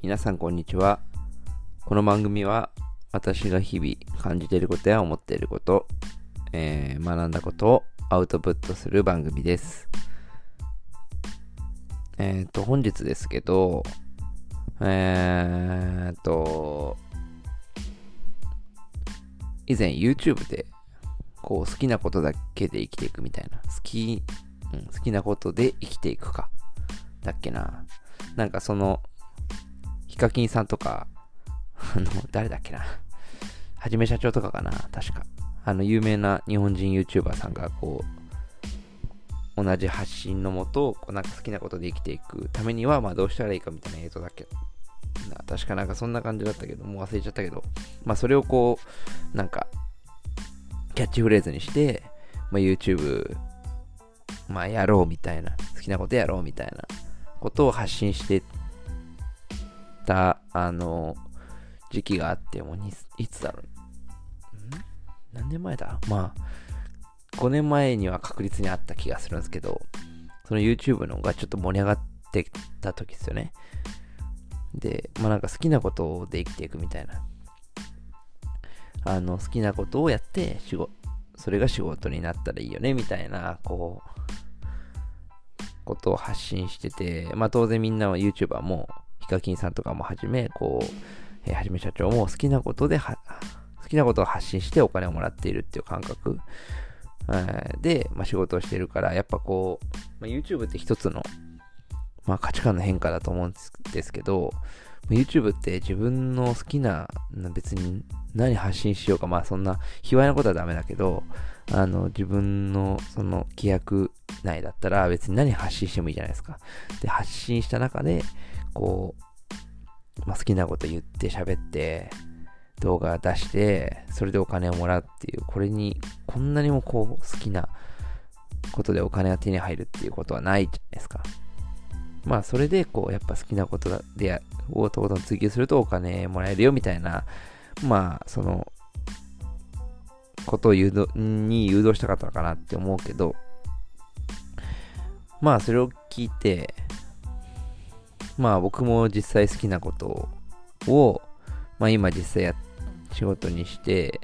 皆さんこんにちは。この番組は私が日々感じていることや思っていること、えー、学んだことをアウトプットする番組です。えっ、ー、と、本日ですけど、えっ、ー、と、以前 YouTube でこう好きなことだけで生きていくみたいな、好き、うん、好きなことで生きていくか、だっけな。なんかその、カキンさんとか、あの、誰だっけな。はじめ社長とかかな、確か。あの、有名な日本人 YouTuber さんが、こう、同じ発信のもと、こうなんか好きなことで生きていくためには、まあどうしたらいいかみたいな映像だっけ確かなんかそんな感じだったけど、もう忘れちゃったけど、まあそれをこう、なんか、キャッチフレーズにして、まあ、YouTube、まあやろうみたいな、好きなことやろうみたいなことを発信してた、あの、時期があって、もういつだろう。ん？何年前だ？まあ、5年前には確実にあった気がするんですけど、その YouTube のがちょっと盛り上がってた時ですよね。で、まあなんか好きなことで生きていくみたいな。あの、好きなことをやって、仕事、それが仕事になったらいいよね、みたいな、こう、ことを発信してて、まあ当然みんなは YouTuber も、ヒカキンさんとかもはじめ、こう、えー、はじめ社長も好きなことで好きなことを発信してお金をもらっているっていう感覚、えー、で、まあ、仕事をしているから、やっぱこう、まあ、YouTube って一つの、まあ、価値観の変化だと思うんですけど、YouTube って自分の好きな、別に何発信しようか、まあそんな、卑猥なことはダメだけど、あの、自分のその規約内だったら別に何発信してもいいじゃないですか。で、発信した中で、こう、まあ、好きなこと言って喋って、動画出して、それでお金をもらうっていう、これに、こんなにもこう、好きなことでお金が手に入るっていうことはないじゃないですか。まあ、それで、こう、やっぱ好きなことで、をとことん追求するとお金もらえるよみたいな、まあ、その、ことを誘導、に誘導したかったのかなって思うけど、まあ、それを聞いて、まあ、僕も実際好きなことを、まあ、今実際や、仕事にして、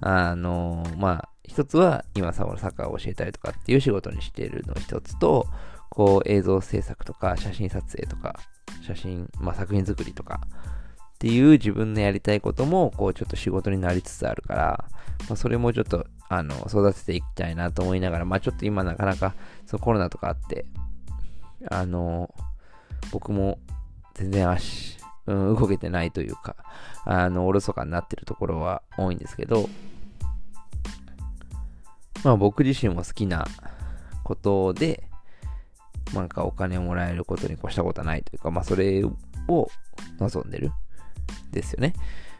あの、まあ、一つは今サッカーを教えたりとかっていう仕事にしているの一つと、こう映像制作とか写真撮影とか、写真、まあ作品作りとかっていう自分のやりたいことも、こうちょっと仕事になりつつあるから、まあそれもちょっと、あの、育てていきたいなと思いながら、まあちょっと今なかなか、そのコロナとかあって、あの、僕も全然足、うん、動けてないというか、あの、おろそかになってるところは多いんですけど、まあ僕自身も好きなことで、なんかお金をもらえることに越したことはないというか、まあそれを望んでる。ですよね。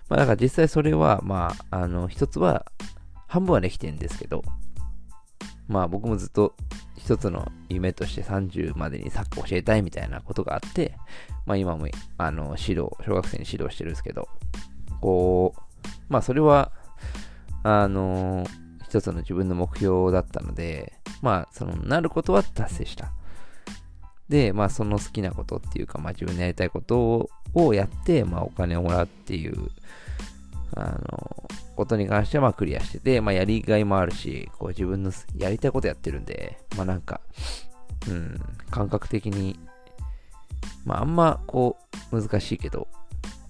まあだから実際それは、まあ、あの、一つは、半分はできてるんですけど、まあ僕もずっと一つの夢として30までにサッカー教えたいみたいなことがあって、まあ今も、あの、指導、小学生に指導してるんですけど、こう、まあそれは、あの、一つの自分の目標だったので、まあその、なることは達成した。で、まあその好きなことっていうか、まあ自分のやりたいことをやって、まあお金をもらうっていう、あの、ことに関してはまあクリアしてて、まあやりがいもあるし、こう自分のやりたいことやってるんで、まあなんか、うん、感覚的に、まああんまこう難しいけど、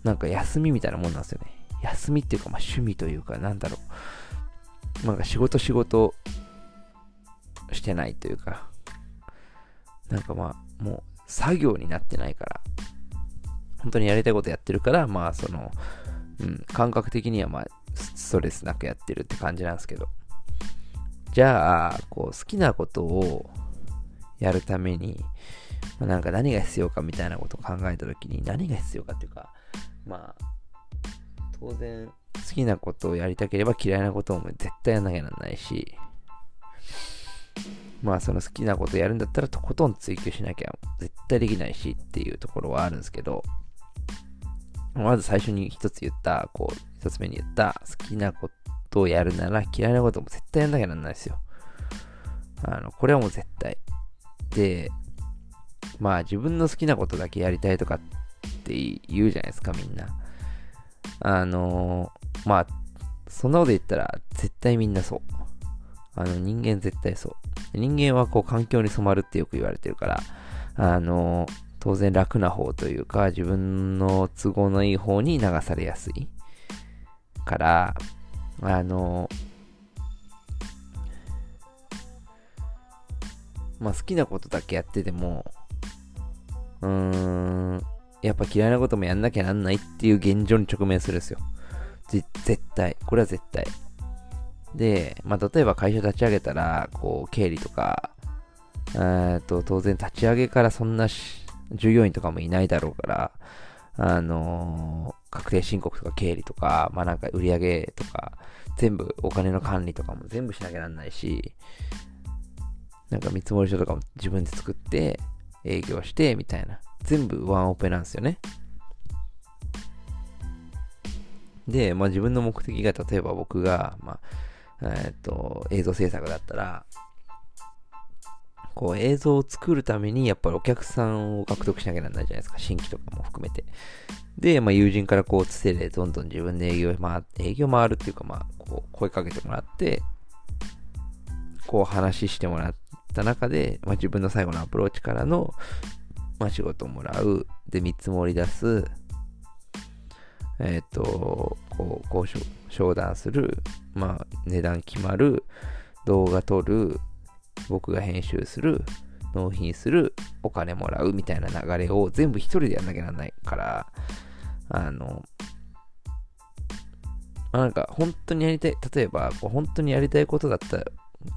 なんか休みみたいなもんなんですよね。休みっていうか、まあ趣味というか、なんだろう。なんか仕事仕事してないというか、なんかまあ、もう作業になってないから、本当にやりたいことやってるから、まあその、うん、感覚的にはまあ、ストレスなくやってるって感じなんですけど。じゃあ、こう、好きなことをやるために、まあ、なんか何が必要かみたいなことを考えたときに、何が必要かっていうか、まあ、当然、好きなことをやりたければ嫌いなことも絶対やんなきゃならないし、まあその好きなことやるんだったらとことん追求しなきゃ絶対できないしっていうところはあるんですけど、まず最初に一つ言った、こう、一つ目に言った好きなことをやるなら嫌いなことも絶対やんなきゃなんないですよ。あの、これはもう絶対。で、まあ自分の好きなことだけやりたいとかって言うじゃないですか、みんな。あの、まあ、そんなこと言ったら、絶対みんなそう。あの、人間絶対そう。人間はこう、環境に染まるってよく言われてるから、あの、当然楽な方というか、自分の都合のいい方に流されやすい。から、あの、まあ好きなことだけやってても、うーん、やっぱ嫌いなこともやんなきゃなんないっていう現状に直面するんですよ。絶対。これは絶対。で、まあ、例えば会社立ち上げたら、こう、経理とか、えと、当然立ち上げからそんな従業員とかもいないだろうから、あのー、確定申告とか経理とか、まあ、なんか売り上げとか、全部お金の管理とかも全部しなきゃなんないし、なんか見積書とかも自分で作って、営業して、みたいな。全部ワンオペなんですよね。で、まあ自分の目的が、例えば僕が、まあ、えっ、と、映像制作だったら、こう映像を作るためにやっぱりお客さんを獲得しなきゃならないじゃないですか。新規とかも含めて。で、まあ友人からこうつてでどんどん自分で営業回、営業回るっていうかまあ、こう声かけてもらって、こう話してもらった中で、まあ自分の最後のアプローチからの、まあ仕事をもらう。で、見積もり出す。えっ、ー、と、こう、こう商談する。まあ値段決まる。動画撮る。僕が編集する。納品する。お金もらうみたいな流れを全部一人でやんなきゃならないから、あの、まあ、なんか本当にやりたい、例えばこう本当にやりたいことだったら、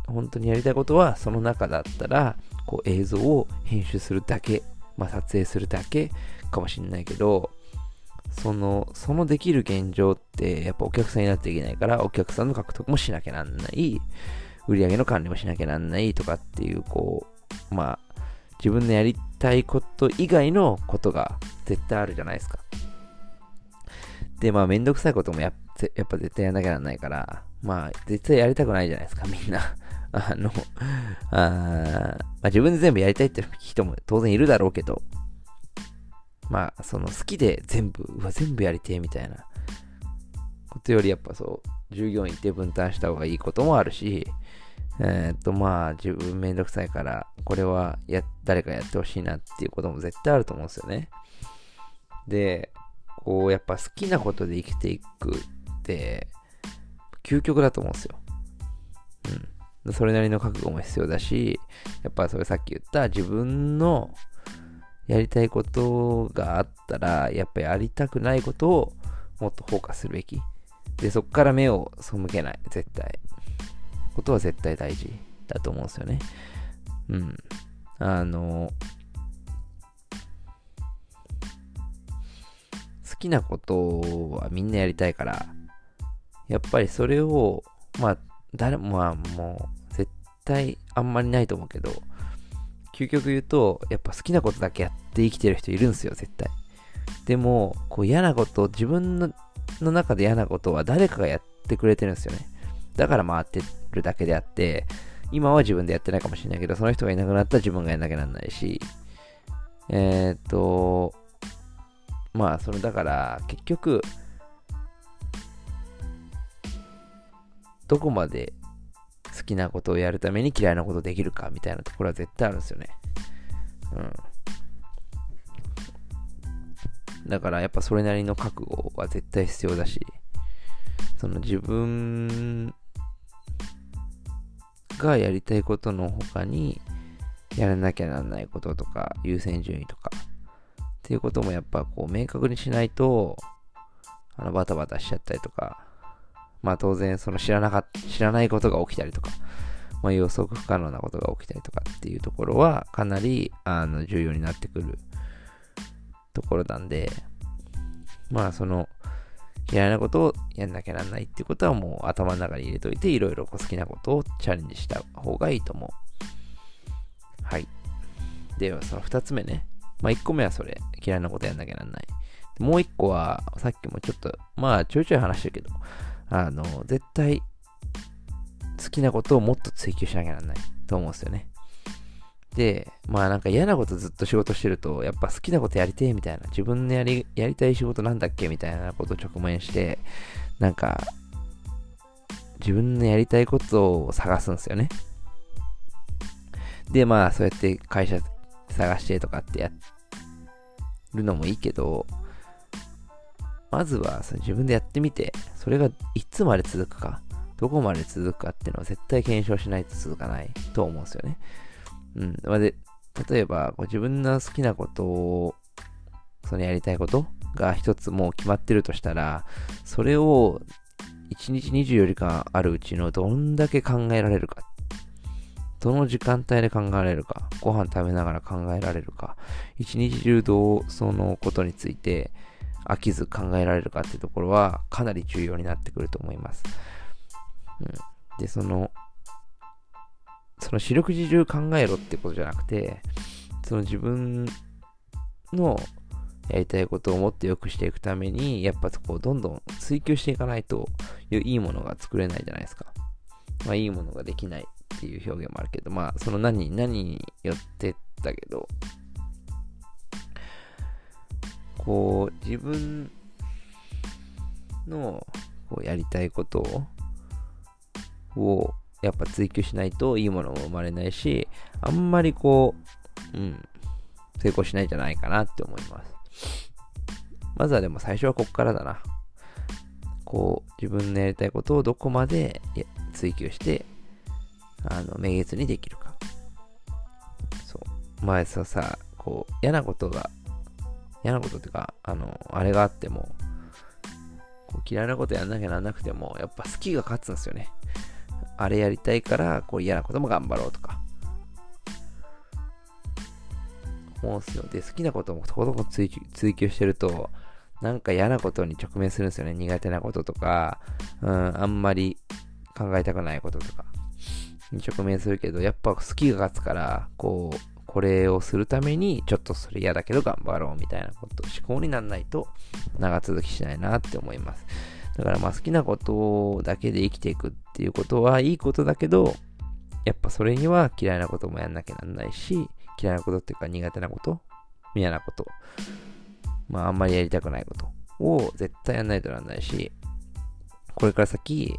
本当にやりたいことはその中だったら、こう映像を編集するだけ、まあ、撮影するだけかもしんないけど、その、そのできる現状って、やっぱお客さんになっていけないから、お客さんの獲得もしなきゃなんない、売り上げの管理もしなきゃなんないとかっていう、こう、まあ、自分のやりたいこと以外のことが絶対あるじゃないですか。で、まあ、めんどくさいこともややっぱ絶対やんなきゃなんないから、まあ、絶対やりたくないじゃないですか、みんな。あの、あまあ、自分で全部やりたいって人も当然いるだろうけど、まあ、その好きで全部、うわ、全部やりてえみたいなことよりやっぱそう、従業員って分担した方がいいこともあるし、えー、っと、まあ、自分めんどくさいから、これはや、誰かやってほしいなっていうことも絶対あると思うんですよね。で、こう、やっぱ好きなことで生きていくって、究極だと思うんですよ。うん。それなりの覚悟も必要だし、やっぱそれさっき言った自分のやりたいことがあったら、やっぱやりたくないことをもっとフォーカスするべき。で、そこから目を背けない。絶対。ことは絶対大事だと思うんですよね。うん。あの、好きなことはみんなやりたいから、やっぱりそれを、まあ、誰も、まあもう、絶対あんまりないと思うけど、究極言うと、やっぱ好きなことだけやって生きてる人いるんですよ、絶対。でも、こう嫌なこと、自分の中で嫌なことは誰かがやってくれてるんですよね。だから回ってるだけであって、今は自分でやってないかもしれないけど、その人がいなくなったら自分がやんなきゃなんないし、えっ、と、まあ、その、だから、結局、どこまで好きなことをやるために嫌いなことできるかみたいなところは絶対あるんですよね。うん。だからやっぱそれなりの覚悟は絶対必要だし、その自分がやりたいことの他にやらなきゃならないこととか優先順位とかっていうこともやっぱこう明確にしないとあのバタバタしちゃったりとかまあ当然その知らなか知らないことが起きたりとかまあ予測不可能なことが起きたりとかっていうところはかなりあの重要になってくるところなんでまあその嫌いなことをやんなきゃなんないってことはもう頭の中に入れといて、いろいろ好きなことをチャレンジした方がいいと思う。はい。では、その二つ目ね。まあ一個目はそれ。嫌いなことやんなきゃなんない。もう一個は、さっきもちょっと、まあちょいちょい話してるけど、あの、絶対好きなことをもっと追求しなきゃなんないと思うんですよね。で、まあなんか嫌なことずっと仕事してると、やっぱ好きなことやりてえみたいな、自分のやり、やりたい仕事なんだっけみたいなことを直面して、なんか、自分のやりたいことを探すんですよね。で、まあそうやって会社探してとかってやるのもいいけど、まずはその自分でやってみて、それがいつまで続くか、どこまで続くかっていうのは絶対検証しないと続かないと思うんですよね。うん。まあ、で、例えば、こう自分の好きなことを、そのやりたいことが一つもう決まってるとしたら、それを1日24時間あるうちのどんだけ考えられるか。どの時間帯で考えられるか。ご飯食べながら考えられるか。一日中どうそのことについて飽きず考えられるかっていうところはかなり重要になってくると思います。うん、で、その、その四六時中考えろってことじゃなくて、その自分のやりたいことをもっと良くしていくために、やっぱこう、どんどん追求していかないと、いいものが作れないじゃないですか。まあ、いいものができないっていう表現もあるけど、まあ、その何、何によってだけど、こう、自分のこうやりたいことをやっぱ追求しないといいものも生まれないし、あんまりこう、うん、成功しないんじゃないかなって思います。まずはでも最初はこっからだな。こう、自分のやりたいことをどこまで追求して、あの、明月にできるか。そう。前さ、さ、こう、嫌なことが嫌なことっていうか、あの、あれがあっても、嫌いなことやんなきゃなんなくても、やっぱ好きが勝つんですよね。あれやりたいから、こう嫌なことも頑張ろうとか。思うんすよ。で、好きなこともとことこ追求してると、なんか嫌なことに直面するんですよね。苦手なこととか、うん、あんまり考えたくないこととかに直面するけど、やっぱ好きが勝つから、こう、これをするために、ちょっとそれ嫌だけど頑張ろうみたいなこと、思考にならないと長続きしないなって思います。だからまあ好きなことだけで生きていくっていうことはいいことだけど、やっぱそれには嫌いなこともやんなきゃなんないし、嫌いなことっていうか苦手なこと、嫌なこと、まああんまりやりたくないことを絶対やんないとなんないし、これから先、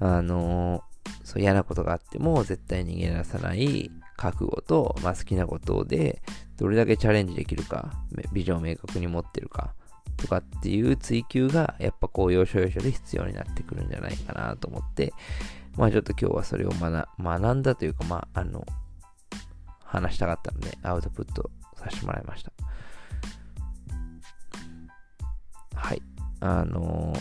あのー、そう嫌なことがあっても絶対逃げ出さない覚悟と、まあ、好きなことでどれだけチャレンジできるか、ビジョンを明確に持ってるかとかっていう追求がやっぱこう要所要所で必要になってくるんじゃないかなと思って、まあちょっと今日はそれを学んだというか、まああの、話したかったのでアウトプットさせてもらいました。はい。あの、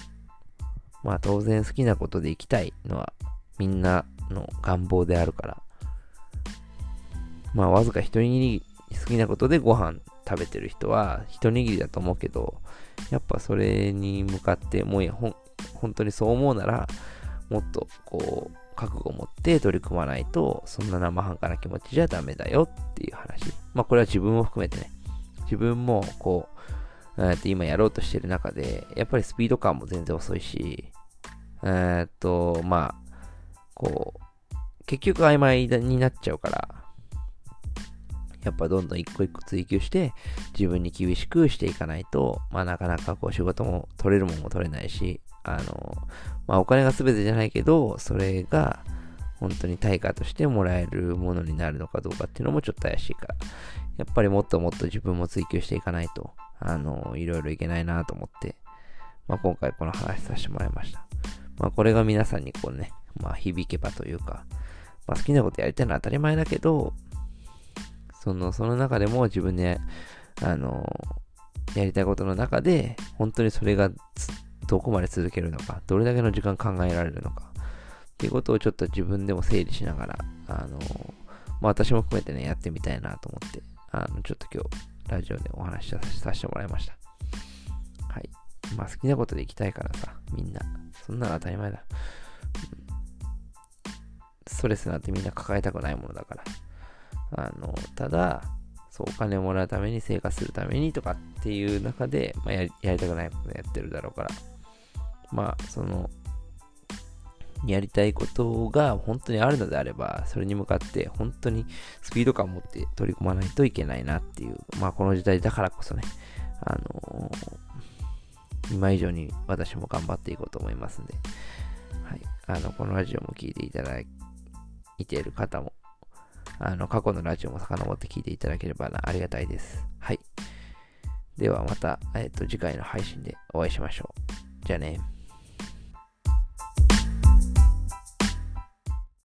まあ当然好きなことで生きたいのはみんなの願望であるから、まあ、わずか一握り好きなことでご飯食べてる人は一握りだと思うけど、やっぱそれに向かって、もうほ本当にそう思うなら、もっとこう、覚悟を持って取り組まないと、そんな生半可な気持ちじゃダメだよっていう話。まあこれは自分を含めてね、自分もこう、えー、今やろうとしてる中で、やっぱりスピード感も全然遅いし、え、っと、まあ、こう、結局曖昧になっちゃうから、やっぱどんどん一個一個追求して自分に厳しくしていかないと、まあなかなかこう仕事も取れるもんも取れないし、あの、まあお金が全てじゃないけど、それが本当に対価としてもらえるものになるのかどうかっていうのもちょっと怪しいから、やっぱりもっともっと自分も追求していかないと、あの、いろいろいけないなと思って、まあ今回この話させてもらいました。まあこれが皆さんにこうね、まあ響けばというか、まあ好きなことやりたいのは当たり前だけど、その、その中でも自分で、あの、やりたいことの中で、本当にそれがどこまで続けるのか、どれだけの時間考えられるのか、っていうことをちょっと自分でも整理しながら、あの、まあ私も含めてね、やってみたいなと思って、あの、ちょっと今日、ラジオでお話しさせてもらいました。はい。まあ好きなことで行きたいからさ、みんな。そんなの当たり前だ。ストレスなんてみんな抱えたくないものだから。あの、ただ、そう、お金をもらうために生活するためにとかっていう中で、まあ、やりやりたくないことやってるだろうから、まあ、その、やりたいことが本当にあるのであれば、それに向かって本当にスピード感を持って取り組まないといけないなっていう、まあこの時代だからこそね、あのー、今以上に私も頑張っていこうと思いますんで、はい。あの、このラジオも聞いていただいている方も、あの、過去のラジオも遡って聞いていただければ、ありがたいです。はい。ではまた、えっ、と、次回の配信でお会いしましょう。じゃあね。